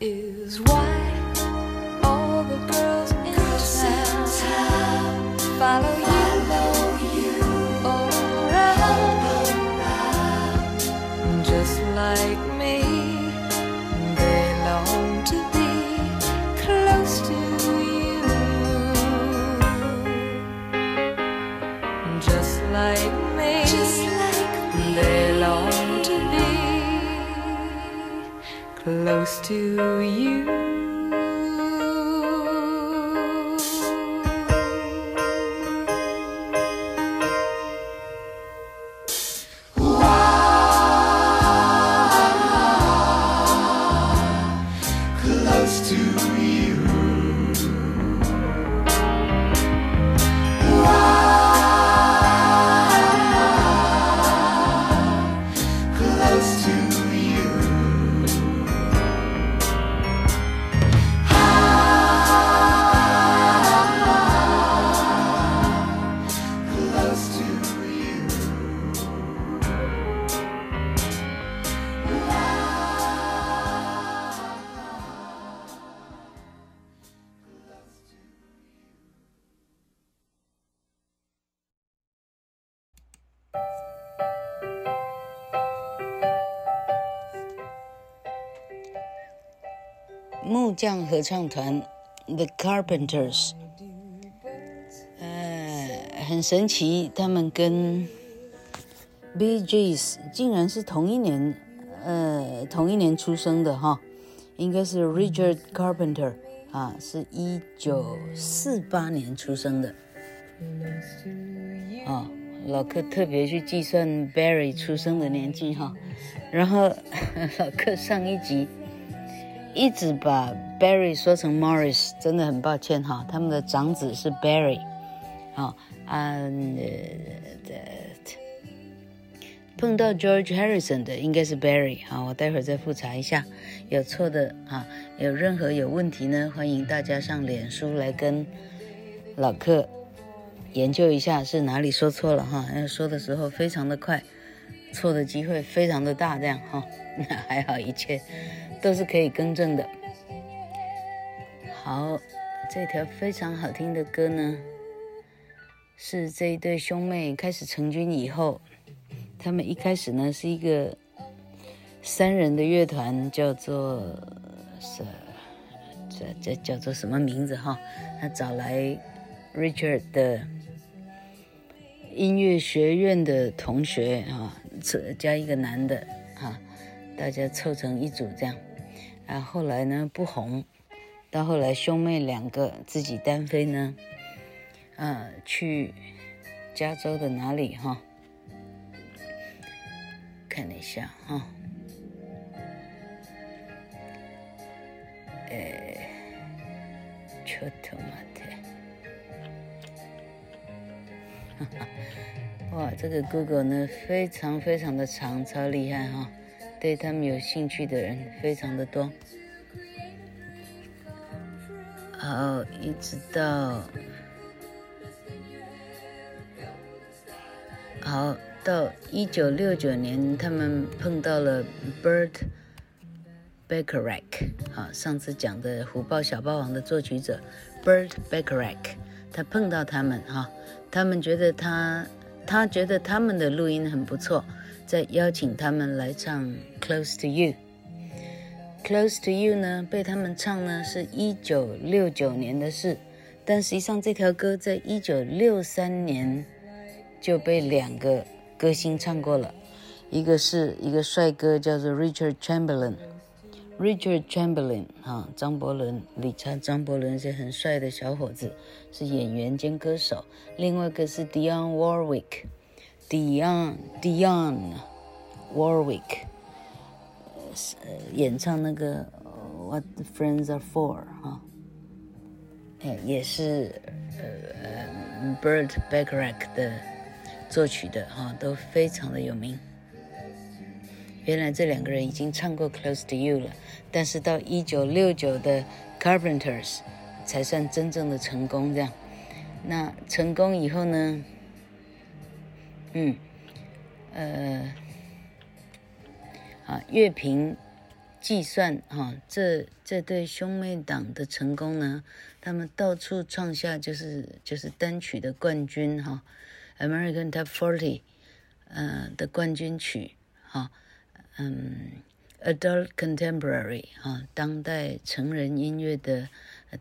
is why close to you. 匠合唱团 The Carpenters，呃，很神奇，他们跟 Bee Gees 竟然是同一年，呃，同一年出生的哈，应该是 Richard Carpenter 啊，是一九四八年出生的，啊，老克特别去计算 Barry 出生的年纪哈，然后 老克上一集。一直把 Barry 说成 Morris，真的很抱歉哈。他们的长子是 Barry，啊，嗯、呃，碰到 George Harrison 的应该是 Barry，好，我待会儿再复查一下，有错的啊，有任何有问题呢，欢迎大家上脸书来跟老客研究一下是哪里说错了哈。要说的时候非常的快，错的机会非常的大，这样哈，那还好一切。都是可以更正的。好，这条非常好听的歌呢，是这一对兄妹开始成军以后，他们一开始呢是一个三人的乐团，叫做是这这叫做什么名字哈？他找来 Richard 的音乐学院的同学啊，凑加一个男的啊，大家凑成一组这样。啊，后来呢不红，到后来兄妹两个自己单飞呢，啊，去加州的哪里哈？看一下哈，哎，ちょっと待って，哈哈，哇，这个 Google 呢非常非常的长，超厉害哈。对他们有兴趣的人非常的多， 好，一直到好到一九六九年，他们碰到了 Burt Bacharach，啊，上次讲的《虎豹小霸王》的作曲者 Burt Bacharach，他碰到他们哈，他们觉得他，他觉得他们的录音很不错。再邀请他们来唱《Close to You》，《Close to You》呢，被他们唱呢是一九六九年的事，但实际上这条歌在一九六三年就被两个歌星唱过了，一个是一个帅哥叫做 Richard Chamberlain，Richard Chamberlain 啊，张伯伦，理查·张伯伦是很帅的小伙子，是演员兼歌手，另外一个是 Dion Warwick，Dion Dion Warwick，呃，演唱那个 What Friends Are For 哈，哎，也是呃 Burt Bacharach 的作曲的哈，都非常的有名。原来这两个人已经唱过 Close to You 了，但是到一九六九的 Carpenters 才算真正的成功。这样，那成功以后呢？嗯，呃，啊，乐评计算哈，这这对兄妹档的成功呢，他们到处创下就是就是单曲的冠军哈，American Top Forty，呃的冠军曲哈，嗯，Adult Contemporary 哈，当代成人音乐的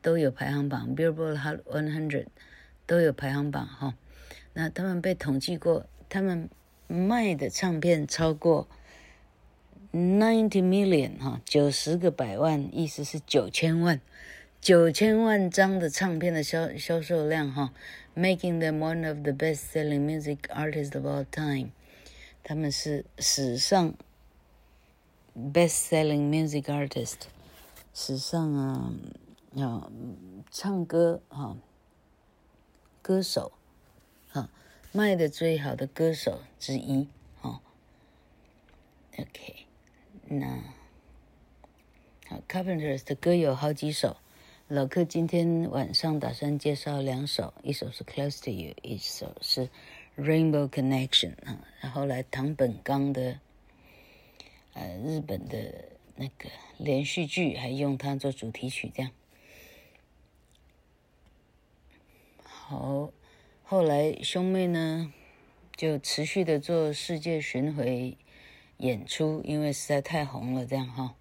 都有排行榜，Billboard Hot 100都有排行榜哈，那他们被统计过。他们卖的唱片超过 ninety million 哈，九十个百万，意思是九千万，九千万张的唱片的销销售量哈，making them one of the best-selling music artists of all time。他们是史上 best-selling music artist，史上啊啊唱歌哈歌手哈。卖的最好的歌手之一，哦，OK，那好，Carpenters 的歌有好几首，老克今天晚上打算介绍两首，一首是 Close to You，一首是 Rainbow Connection 啊，然后来唐本刚的，呃，日本的那个连续剧还用它做主题曲，这样，好。后来兄妹呢，就持续的做世界巡回演出，因为实在太红了，这样哈。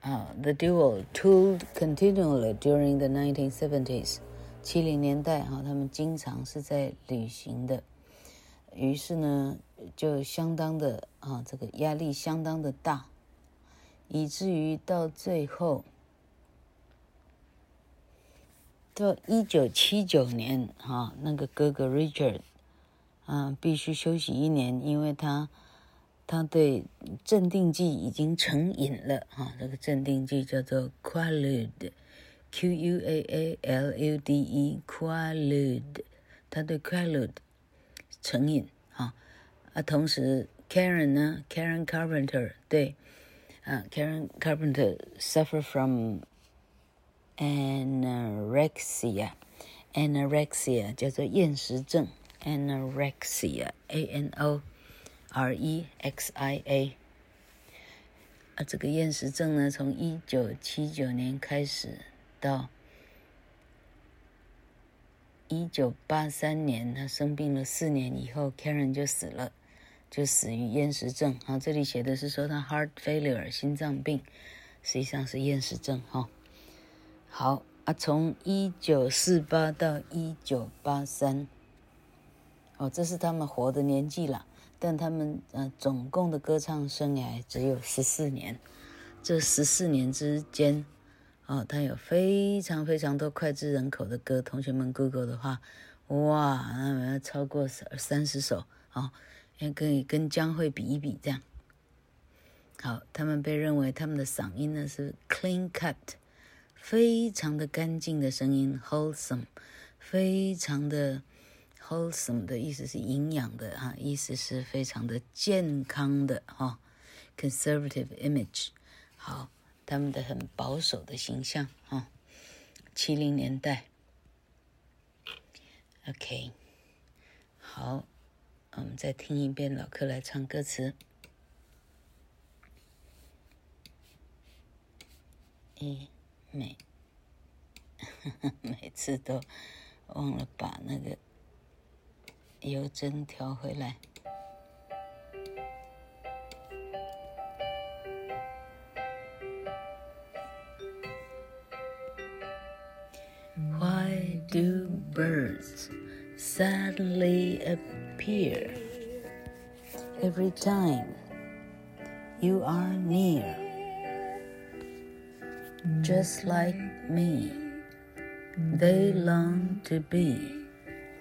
啊、，The duo toured continually during the 1970s，七零年代哈，他们经常是在旅行的，于是呢，就相当的啊，这个压力相当的大，以至于到最后。到一九七九年，哈，那个哥哥 Richard，啊，必须休息一年，因为他他对镇定剂已经成瘾了，哈，这个镇定剂叫做 Qualude，Q U A A L U D E，Qualude，他对 Qualude 成瘾，啊，啊，同时 Karen 呢，Karen Carpenter 对，啊，Karen Carpenter suffer from anorexia，anorexia 叫做厌食症，anorexia，a n o r e x i a。啊，这个厌食症呢，从一九七九年开始到一九八三年，他生病了四年以后，Karen 就死了，就死于厌食症。好，这里写的是说他 heart failure 心脏病，实际上是厌食症。哈。好啊，从一九四八到一九八三，哦，这是他们活的年纪了。但他们呃，总共的歌唱生涯只有十四年。这十四年之间，哦，他有非常非常多脍炙人口的歌。同学们 Google 的话，哇，那要超过三三十首哦，也可以跟江蕙比一比这样。好，他们被认为他们的嗓音呢是 clean cut，非常的干净的声音，wholesome，非常的 wholesome 的意思是营养的哈，意思是非常的健康的哈，conservative image。好，他们的很保守的形象哈，七零年代。OK，好，我们再听一遍老柯来唱歌词。一每 每次都忘了把那个油针调回来。Why do birds suddenly appear every time you are near? Just like me, they long to be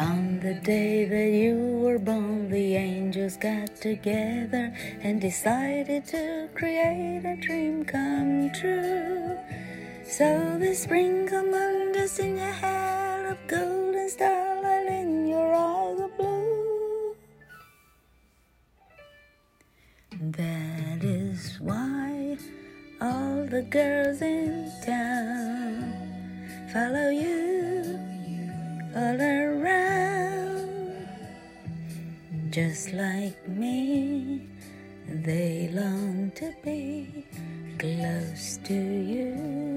On the day that you were born, the angels got together and decided to create a dream come true. So they sprinkled among us in your hair of golden starlight, in your eyes of blue. That is why all the girls in town follow you all around. Just like me, they long to be close to you.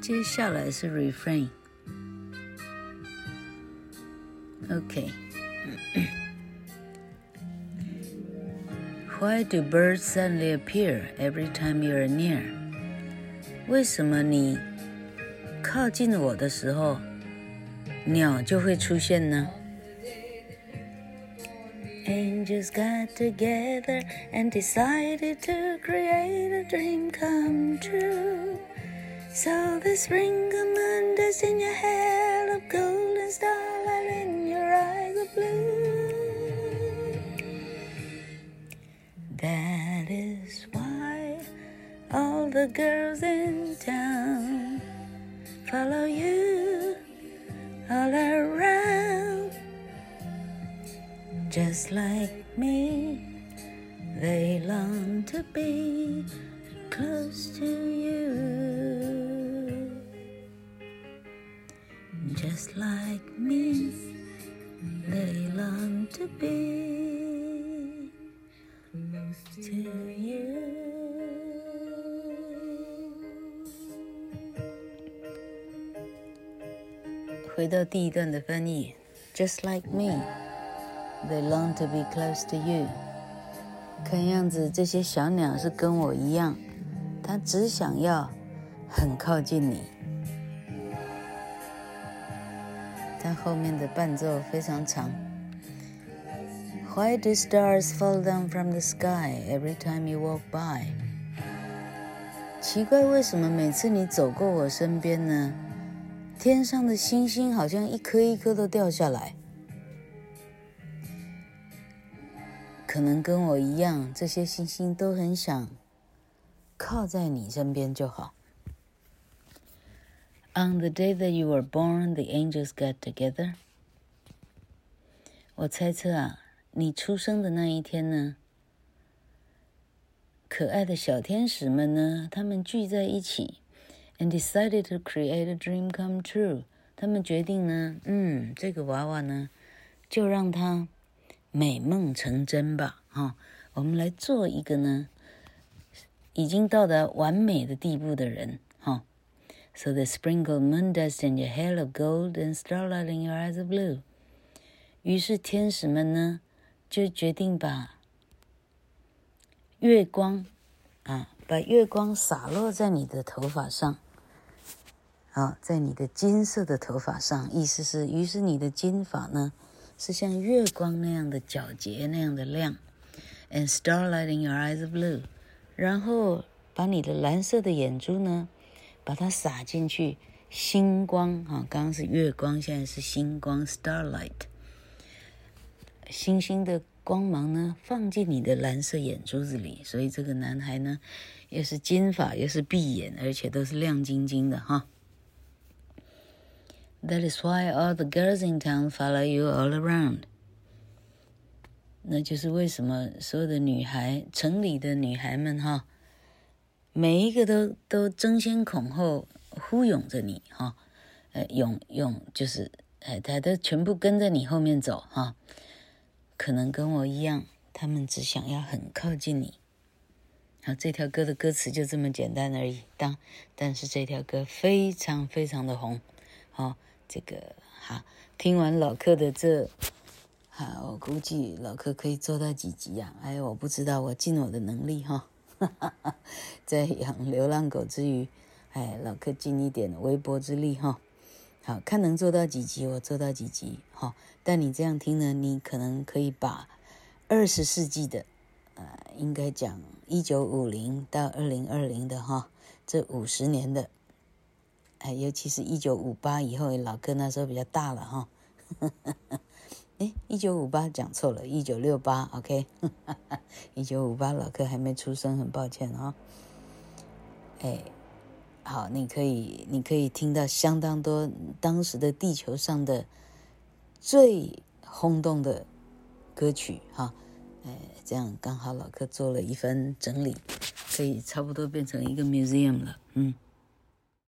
接下来是 refrain。OK。Why do birds suddenly appear every time you are near? 为什么你靠近我的时候，鸟就会出现呢？Angels got together and decided to create a dream come true. So they sprinkled moon dust in your hair of golden starlight in your eyes of blue. That is why all the girls in town follow you all around. Just like me, they long to be close to you. Just like me, they long to be close to you. 回到第一段的翻译，Just like me, they long to be close to you。看样子这些小鸟是跟我一样，它只想要很靠近你。但后面的伴奏非常长。Why do stars fall down from the sky every time you walk by？奇怪，为什么每次你走过我身边呢？天上的星星好像一颗一颗都掉下来，可能跟我一样，这些星星都很想靠在你身边就好。On the day that you were born, the angels got together。我猜测啊，你出生的那一天呢，可爱的小天使们呢，他们聚在一起。And decided to create a dream come true。他们决定呢，嗯，这个娃娃呢，就让它美梦成真吧，哈、我们来做一个呢，已经到达完美的地步的人，哈、So they sprinkle moon dust in your hair of gold and starlight in your eyes of blue。于是天使们呢，就决定把月光啊，把月光洒落在你的头发上，啊，在你的金色的头发上，意思是，于是你的金发呢，是像月光那样的皎洁，那样的亮，and starlight in your eyes of blue，然后把你的蓝色的眼珠呢，把它洒进去，星光啊，刚刚是月光，现在是星光，starlight。星星的光芒呢，放进你的蓝色眼珠子里，所以这个男孩呢，又是金发，又是闭眼，而且都是亮晶晶的哈。That is why all the girls in town follow you all around。那就是为什么所有的女孩，城里的女孩们哈，每一个都都争先恐后呼拥着你哈，呃，拥拥就是，哎，她都全部跟在你后面走哈。可能跟我一样，他们只想要很靠近你。好，这条歌的歌词就这么简单而已。当但是这条歌非常非常的红。好，这个哈，听完老克的这，哈，我估计老克可以做到几集呀？哎，我不知道，我尽我的能力哈。在养流浪狗之余，哎，老克尽一点微薄之力哈。好，看能做到几集，我做到几集。哈，但你这样听呢，你可能可以把二十世纪的，呃，应该讲一九五零到二零二零的哈，这五十年的，哎，尤其是一九五八以后，老哥那时候比较大了哈。哎，一九五八讲错了，一九六八，OK，一九五八老哥还没出生，很抱歉啊。哎。好，你可以，你可以听到相当多当时的地球上的最轰动的歌曲，哈，哎，这样刚好老哥做了一番整理，可以差不多变成一个 museum 了，嗯。